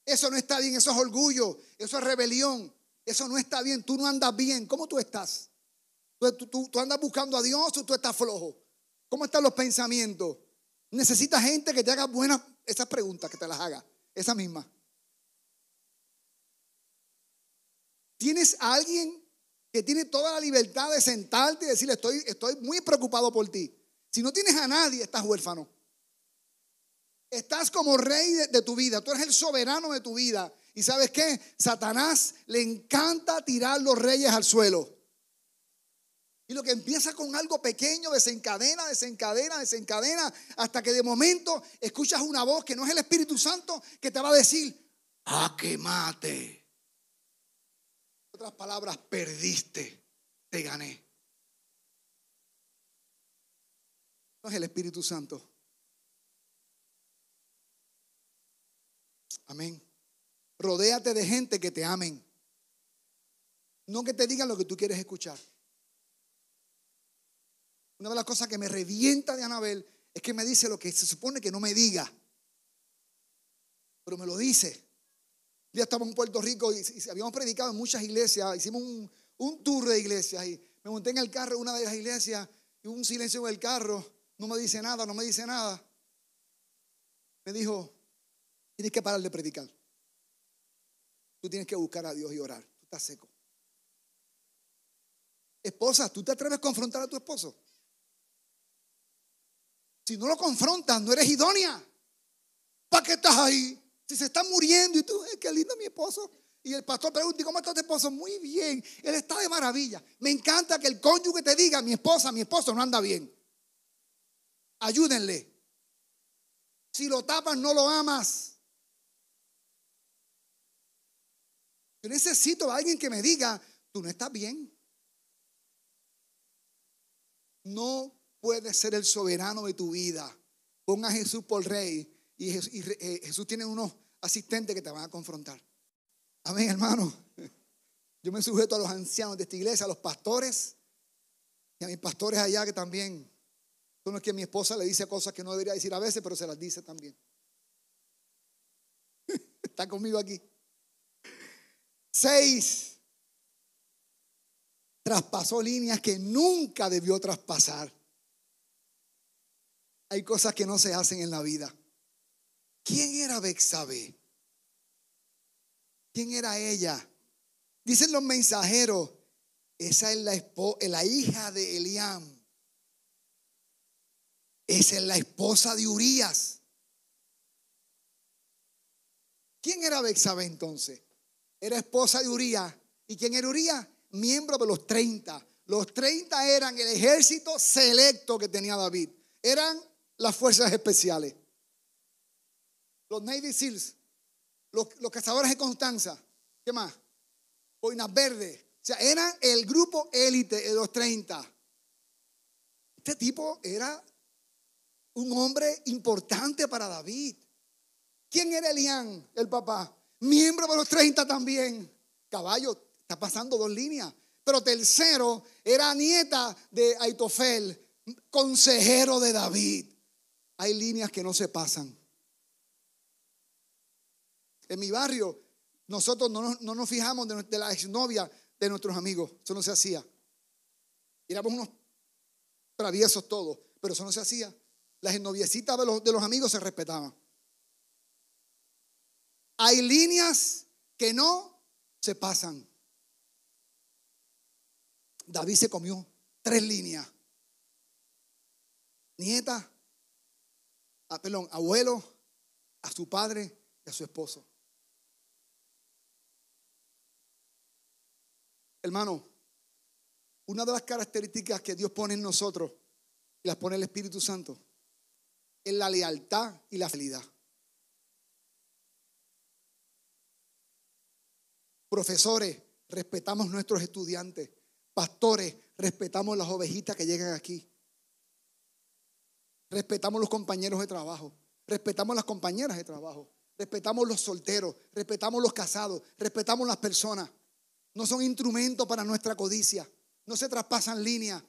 Eso no está bien. Eso es orgullo. Eso es rebelión. Eso no está bien. Tú no andas bien. ¿Cómo tú estás? ¿Tú, tú, andas buscando a Dios o tú estás flojo? ¿Cómo están los pensamientos? Necesitas gente que te haga buenas esas preguntas, que te las haga. Esa misma. ¿Tienes a alguien que tiene toda la libertad de sentarte y decirle, estoy, estoy muy preocupado por ti? Si no tienes a nadie, estás huérfano. Estás como rey de, tu vida, tú eres el soberano de tu vida. ¿Y sabes qué? Satanás le encanta tirar los reyes al suelo. Y lo que empieza con algo pequeño desencadena, desencadena, desencadena, hasta que de momento escuchas una voz que no es el Espíritu Santo que te va a decir, a que mate otras palabras, perdiste, te gané. No es el Espíritu Santo. Amén. Rodéate de gente que te amen. No que te digan lo que tú quieres escuchar. Una de las cosas que me revienta de Anabel es que me dice lo que se supone que no me diga. Pero me lo dice. Ya estábamos en Puerto Rico y, habíamos predicado en muchas iglesias, hicimos un, un, tour de iglesias y me monté en el carro de una de las iglesias y hubo un silencio en el carro, no me dice nada, no me dice nada. Me dijo, tienes que parar de predicar. Tú tienes que buscar a Dios y orar. Tú estás seco. Esposa, ¿tú te atreves a confrontar a tu esposo? Si no lo confrontas, no eres idónea. ¿Para qué estás ahí? Si se está muriendo y tú, qué lindo mi esposo. Y el pastor pregunta, ¿cómo está tu esposo? Muy bien, él está de maravilla. Me encanta que el cónyuge te diga, mi esposa, mi esposo no anda bien. Ayúdenle. Si lo tapas, no lo amas. Yo necesito a alguien que me diga, tú no estás bien. No puedes ser el soberano de tu vida. Ponga a Jesús por rey y, eh, Jesús, tiene unos asistentes que te van a confrontar. Amén, hermano. Yo me sujeto a los ancianos de esta iglesia, a los pastores y a mis pastores allá que también. Son los que mi esposa le dice cosas que no debería decir a veces, pero se las dice también. Está conmigo aquí. Seis. Traspasó líneas que nunca debió traspasar. Hay cosas que no se hacen en la vida. ¿Quién era Bexabe? ¿Quién era ella? Dicen los mensajeros, esa es la, la hija de Eliam. Esa es la esposa de Urias. ¿Quién era Bexabe entonces? Era esposa de Urias. ¿Y quién era Urias? Miembro de los 30. Los 30 eran el ejército selecto que tenía David. Eran las fuerzas especiales los Navy SEALs, los, cazadores de Constanza, ¿qué más? Boinas Verdes. O sea, eran el grupo élite de los 30. Este tipo era un hombre importante para David. ¿Quién era Elián, el papá? Miembro de los 30 también. Caballo, está pasando dos líneas. Pero tercero, era nieta de Aitofel, consejero de David. Hay líneas que no se pasan. En mi barrio, nosotros no nos, no nos fijamos de, de la exnovia de nuestros amigos. Eso no se hacía. Éramos unos traviesos todos, pero eso no se hacía. Las noviecitas de los amigos se respetaban. Hay líneas que no se pasan. David se comió tres líneas. Nieta, a, perdón, abuelo, a su padre y a su esposo. Hermano, una de las características que Dios pone en nosotros y las pone el Espíritu Santo es la lealtad y la fidelidad. Profesores, respetamos nuestros estudiantes. Pastores, respetamos las ovejitas que llegan aquí. Respetamos los compañeros de trabajo. Respetamos las compañeras de trabajo. Respetamos los solteros. Respetamos los casados. Respetamos las personas. No son instrumentos para nuestra codicia. No se traspasan líneas.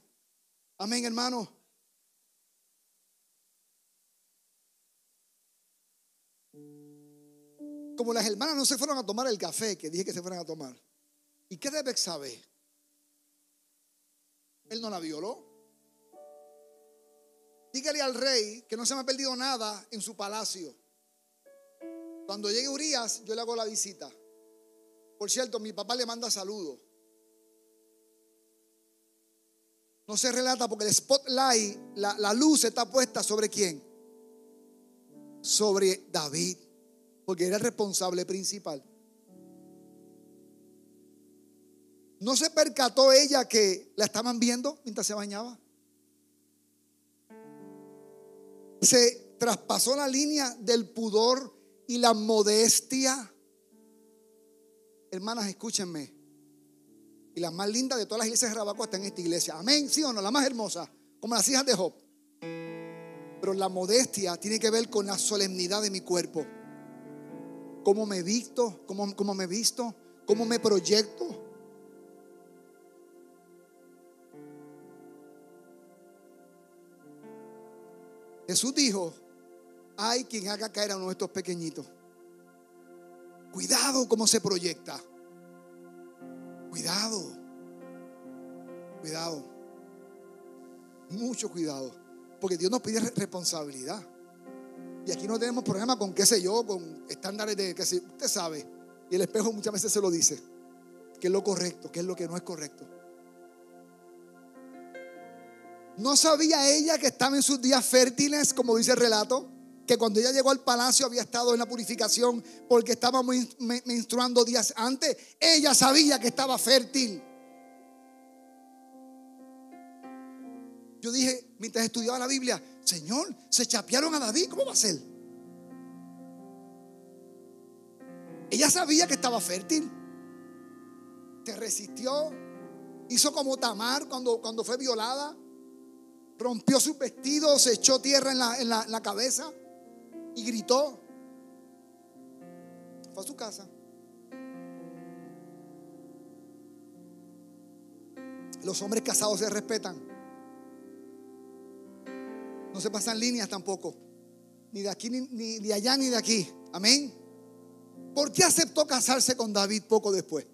Amén, hermano. Como las hermanas no se fueron a tomar el café que dije que se fueran a tomar. ¿Y qué debe saber? Él no la violó. Dígale al rey que no se me ha perdido nada en su palacio. Cuando llegue Urias, yo le hago la visita. Por cierto, mi papá le manda saludos. No se relata porque el spotlight, la, la luz está puesta sobre quién? Sobre David porque era el responsable principal. ¿No se percató ella que la estaban viendo mientras se bañaba? Se traspasó la línea del pudor y la modestia. Hermanas, escúchenme. Y la más linda de todas las iglesias de Rabaco está en esta iglesia. Amén, sí o no, la más hermosa, como las hijas de Job. Pero la modestia tiene que ver con la solemnidad de mi cuerpo cómo me visto, cómo, cómo me visto, cómo me proyecto. Jesús dijo, hay quien haga caer a nuestros pequeñitos. Cuidado cómo se proyecta. Cuidado. Cuidado. Mucho cuidado. Porque Dios nos pide responsabilidad. Y aquí no tenemos problema con qué sé yo, con estándares de que usted sabe. Y el espejo muchas veces se lo dice. ¿Qué es lo correcto? ¿Qué es lo que no es correcto? ¿No sabía ella que estaba en sus días fértiles, como dice el relato? Que cuando ella llegó al palacio había estado en la purificación porque estaba menstruando días antes. Ella sabía que estaba fértil. Yo dije, mientras estudiaba la Biblia, Señor, se chapearon a David, ¿cómo va a ser? Ella sabía que estaba fértil. Se resistió. Hizo como Tamar cuando, cuando fue violada. Rompió sus vestidos, se echó tierra en la, en la cabeza y gritó. Fue a su casa. Los hombres casados se respetan. No se pasan líneas tampoco. Ni de aquí, ni, de allá, ni de aquí. Amén. ¿Por qué aceptó casarse con David poco después?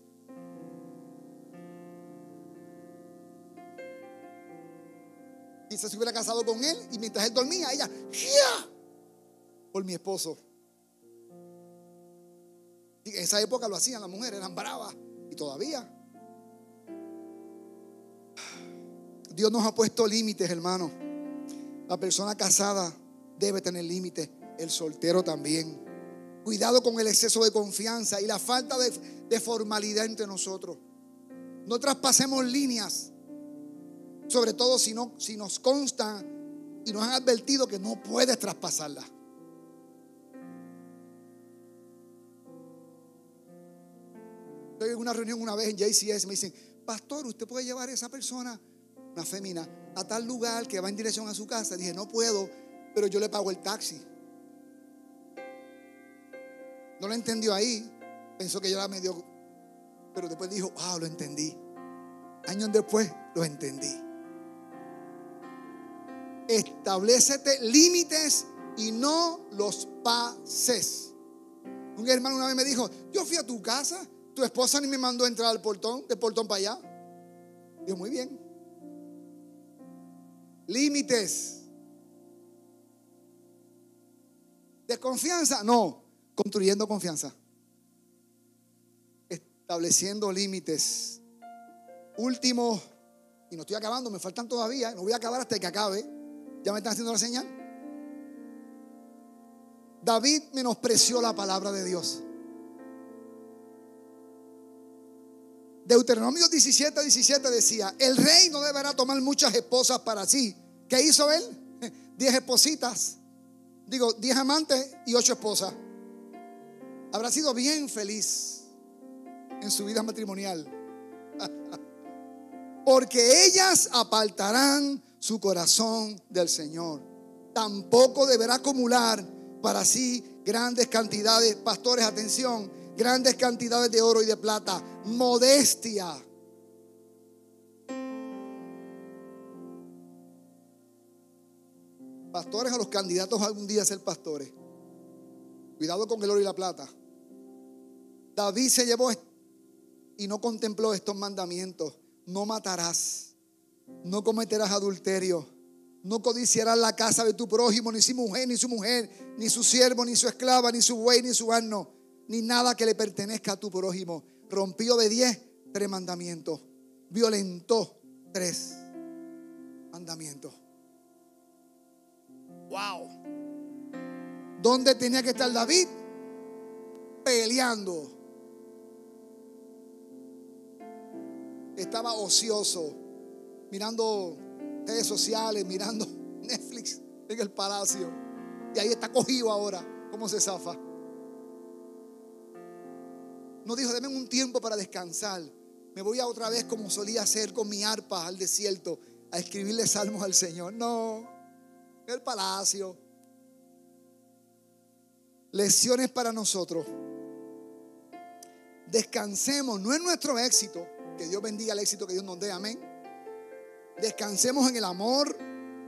Quizás se hubiera casado con él y mientras él dormía, ella, ¡ya! Por mi esposo. en esa época lo hacían las mujeres, eran bravas y todavía. Dios nos ha puesto límites, hermano. La persona casada debe tener límites, el soltero también. Cuidado con el exceso de confianza y la falta de, formalidad entre nosotros. No traspasemos líneas, sobre todo si, no, si nos consta y nos han advertido que no puedes traspasarla. Estoy en una reunión una vez en JCS, me dicen, pastor, ¿usted puede llevar a esa persona, una fémina, a tal lugar que va en dirección a su casa. Dije, no puedo, pero yo le pago el taxi. No lo entendió ahí. Pensó que yo era medio. Pero después dijo, ah, lo entendí. Años después lo entendí. Establecete límites y no los pases. Un hermano una vez me dijo, yo fui a tu casa, tu esposa ni me mandó a entrar al portón, del portón para allá. Digo, muy bien. Límites. ¿Desconfianza? No, construyendo confianza. Estableciendo límites. Último, y no estoy acabando, me faltan todavía, no voy a acabar hasta que acabe. ¿Ya me están haciendo la señal? David menospreció la palabra de Dios. Deuteronomio 17, 17 decía, el rey no deberá tomar muchas esposas para sí. ¿Qué hizo él? Diez espositas. Digo, diez amantes y ocho esposas. Habrá sido bien feliz en su vida matrimonial. Porque ellas apartarán su corazón del Señor. Tampoco deberá acumular para sí grandes cantidades, pastores, atención, grandes cantidades de oro y de plata, modestia. Pastores a los candidatos algún día a ser pastores. Cuidado con el oro y la plata. David se llevó y no contempló estos mandamientos. No matarás, no cometerás adulterio, no codiciarás la casa de tu prójimo, ni su mujer, ni su mujer, ni su siervo, ni su esclava, ni su buey, ni su asno ni nada que le pertenezca a tu prójimo. Rompió de diez, tres mandamientos. Violentó tres mandamientos. Wow. ¿Dónde tenía que estar David? Peleando. Estaba ocioso, mirando redes sociales, mirando Netflix en el palacio. Y ahí está cogido ahora. ¿Cómo se zafa? No dijo, denme un tiempo para descansar. Me voy a otra vez como solía hacer con mi arpa al desierto a escribirle salmos al Señor. No, el palacio. Lecciones para nosotros. Descansemos, no es nuestro éxito, que Dios bendiga el éxito que Dios nos dé, amén. Descansemos en el amor,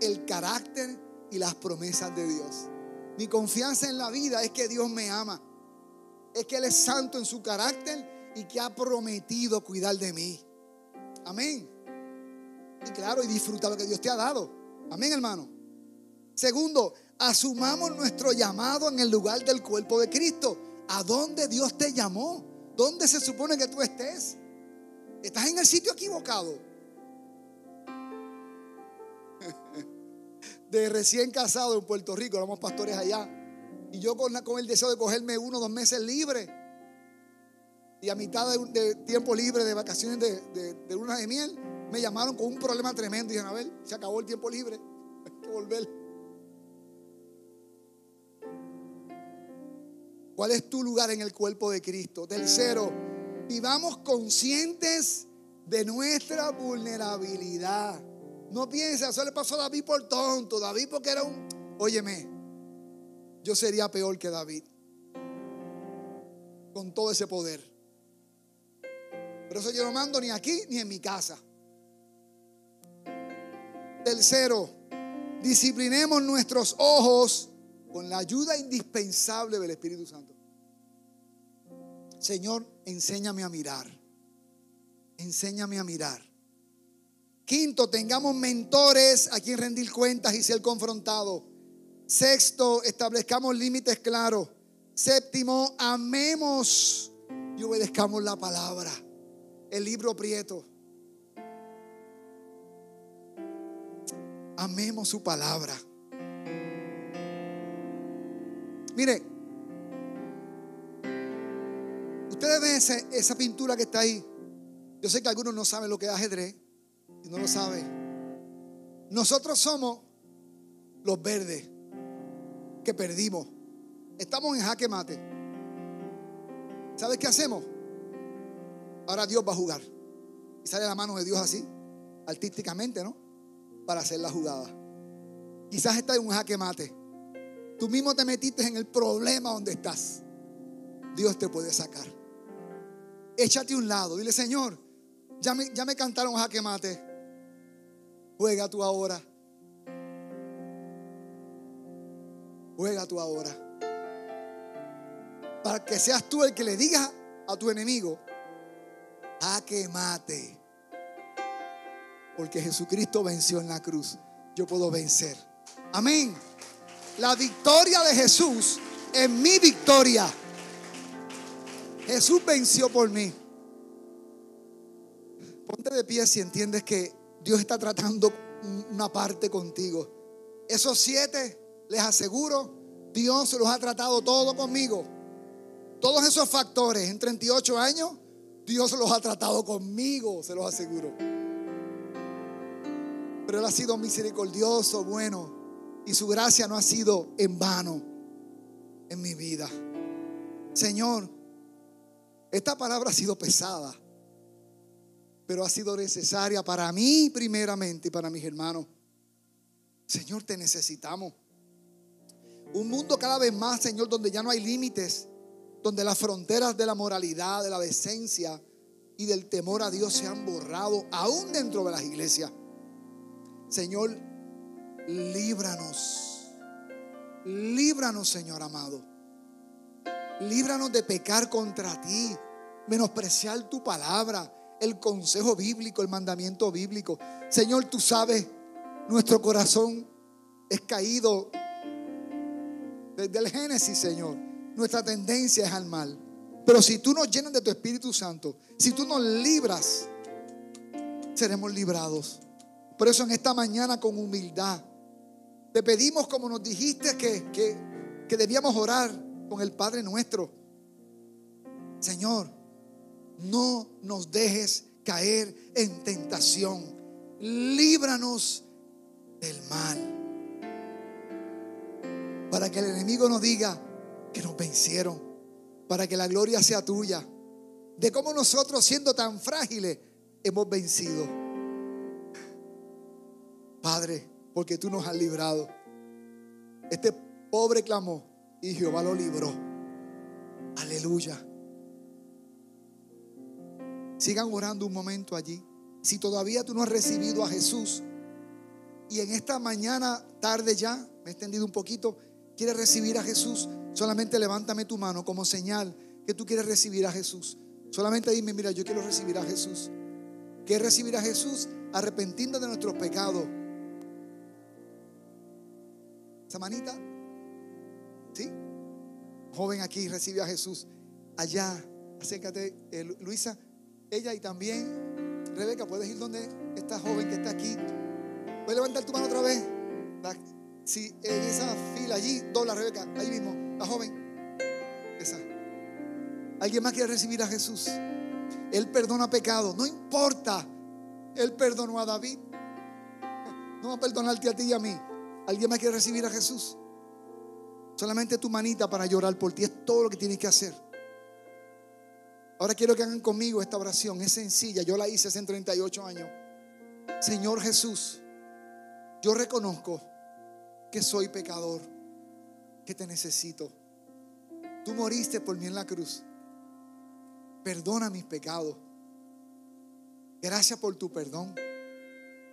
el carácter y las promesas de Dios. Mi confianza en la vida es que Dios me ama es que Él es santo en su carácter y que ha prometido cuidar de mí. Amén. Y claro, y disfruta lo que Dios te ha dado. Amén, hermano. Segundo, asumamos nuestro llamado en el lugar del cuerpo de Cristo. ¿A dónde Dios te llamó? ¿Dónde se supone que tú estés? Estás en el sitio equivocado. De recién casado en Puerto Rico, éramos pastores allá. Y yo con, el deseo de cogerme uno o dos meses libre. Y a mitad de, tiempo libre, de vacaciones de, de, luna de miel, me llamaron con un problema tremendo. Y dijeron, a ver, se acabó el tiempo libre. Hay que volver. ¿Cuál es tu lugar en el cuerpo de Cristo? Tercero, vivamos conscientes de nuestra vulnerabilidad. No pienses, eso le pasó a David por tonto. David porque era un... Óyeme, yo sería peor que David. Con todo ese poder. Pero eso yo no mando ni aquí ni en mi casa. Tercero, disciplinemos nuestros ojos con la ayuda indispensable del Espíritu Santo. Señor, enséñame a mirar. Enséñame a mirar. Quinto, tengamos mentores a quien rendir cuentas y ser confrontados. Sexto, establezcamos límites claros. Séptimo, amemos y obedezcamos la palabra. El libro Prieto. Amemos su palabra. Mire, ustedes ven esa pintura que está ahí. Yo sé que algunos no saben lo que es ajedrez y no lo saben. Nosotros somos los verdes que perdimos. Estamos en jaque mate. ¿Sabes qué hacemos? Ahora Dios va a jugar. Y sale la mano de Dios así, artísticamente, ¿no? Para hacer la jugada. Quizás estás en un jaque mate. Tú mismo te metiste en el problema donde estás. Dios te puede sacar. Échate un lado. Dile, Señor, ya me, ya me cantaron jaque mate. Juega tú ahora. Juega tú ahora. para que seas tú el que le diga a tu enemigo, a que mate. Porque Jesucristo venció en la cruz. Yo puedo vencer. Amén. La victoria de Jesús es mi victoria. Jesús venció por mí. Ponte de pie si entiendes que Dios está tratando una parte contigo. Esos siete, les aseguro, Dios los ha tratado todo conmigo. Todos esos factores en 38 años, Dios los ha tratado conmigo, se los aseguro. Pero Él ha sido misericordioso, bueno, y su gracia no ha sido en vano en mi vida. Señor, esta palabra ha sido pesada, pero ha sido necesaria para mí primeramente y para mis hermanos. Señor, te necesitamos. Un mundo cada vez más, Señor, donde ya no hay límites, donde las fronteras de la moralidad, de la decencia y del temor a Dios se han borrado, aún dentro de las iglesias. Señor, líbranos. Líbranos, Señor amado. Líbranos de pecar contra ti, menospreciar tu palabra, el consejo bíblico, el mandamiento bíblico. Señor, tú sabes, nuestro corazón es caído desde el Génesis, Señor. Nuestra tendencia es al mal. Pero si tú nos llenas de tu Espíritu Santo, si tú nos libras, seremos librados. Por eso en esta mañana con humildad, te pedimos como nos dijiste que, que, que debíamos orar con el Padre nuestro. Señor, no nos dejes caer en tentación. Líbranos del mal. Para que el enemigo nos diga que nos vencieron. Para que la gloria sea tuya. De cómo nosotros siendo tan frágiles hemos vencido. Padre, porque tú nos has librado. Este pobre clamó y Jehová lo libró. Aleluya. Sigan orando un momento allí. Si todavía tú no has recibido a Jesús y en esta mañana, tarde ya, me he extendido un poquito, quieres recibir a Jesús, solamente levántame tu mano como señal que tú quieres recibir a Jesús. Solamente dime, mira, yo quiero recibir a Jesús. ¿Quieres recibir a Jesús? Arrepentiendo de nuestros pecados. Esa manita, ¿sí? Joven aquí recibe a Jesús. Allá, acércate, eh, Luisa, ella y también Rebeca, puedes ir donde esta joven que está aquí. Puedes levantar tu mano otra vez. Si en esa fila allí, dobla Rebeca, ahí mismo, la joven. Esa. ¿Alguien más quiere recibir a Jesús? Él perdona pecado, no importa. Él perdonó a David. No va a perdonarte a ti y a mí. ¿Alguien más quiere recibir a Jesús? Solamente tu manita para llorar por ti es todo lo que tienes que hacer. Ahora quiero que hagan conmigo esta oración. Es sencilla. Yo la hice hace 38 años. Señor Jesús, yo reconozco que soy pecador, que te necesito. Tú moriste por mí en la cruz. Perdona mis pecados. Gracias por tu perdón.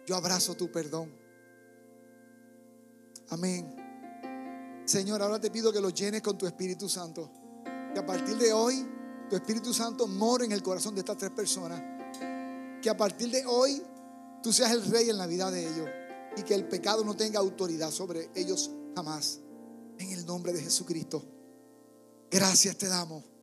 Yo abrazo tu perdón. Amén. Señor, ahora te pido que lo llenes con tu Espíritu Santo. Que a partir de hoy tu Espíritu Santo more en el corazón de estas tres personas. Que a partir de hoy tú seas el rey en la vida de ellos y que el pecado no tenga autoridad sobre ellos jamás. En el nombre de Jesucristo. Gracias te damos.